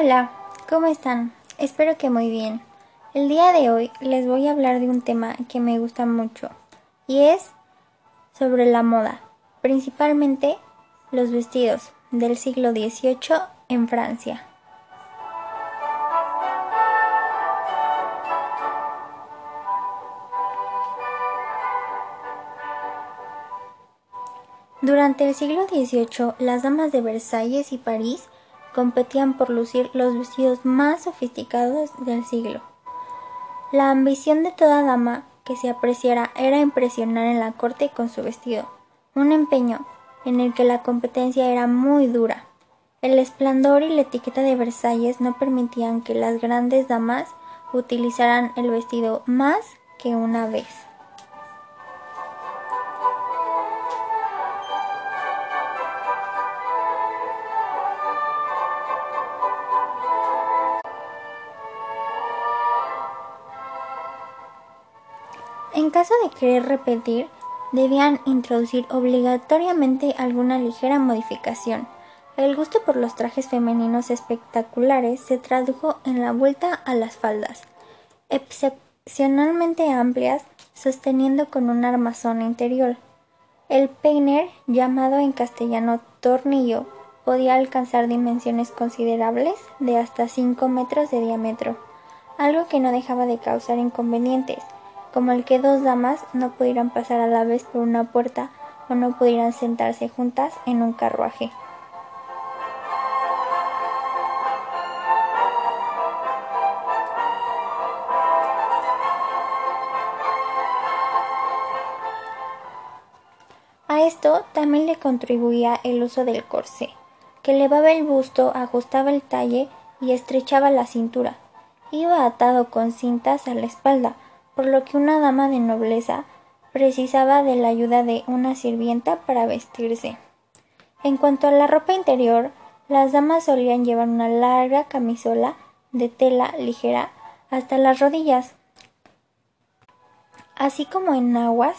Hola, ¿cómo están? Espero que muy bien. El día de hoy les voy a hablar de un tema que me gusta mucho y es sobre la moda, principalmente los vestidos del siglo XVIII en Francia. Durante el siglo XVIII, las damas de Versalles y París competían por lucir los vestidos más sofisticados del siglo. La ambición de toda dama que se apreciara era impresionar en la corte con su vestido, un empeño en el que la competencia era muy dura. El esplendor y la etiqueta de Versalles no permitían que las grandes damas utilizaran el vestido más que una vez. En caso de querer repetir, debían introducir obligatoriamente alguna ligera modificación. El gusto por los trajes femeninos espectaculares se tradujo en la vuelta a las faldas, excepcionalmente amplias, sosteniendo con un armazón interior. El peiner, llamado en castellano tornillo, podía alcanzar dimensiones considerables de hasta 5 metros de diámetro, algo que no dejaba de causar inconvenientes como el que dos damas no pudieran pasar a la vez por una puerta o no pudieran sentarse juntas en un carruaje. A esto también le contribuía el uso del corsé, que elevaba el busto, ajustaba el talle y estrechaba la cintura. Iba atado con cintas a la espalda, por lo que una dama de nobleza precisaba de la ayuda de una sirvienta para vestirse. En cuanto a la ropa interior, las damas solían llevar una larga camisola de tela ligera hasta las rodillas, así como enaguas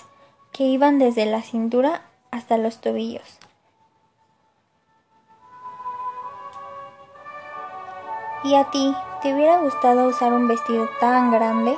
que iban desde la cintura hasta los tobillos. ¿Y a ti te hubiera gustado usar un vestido tan grande?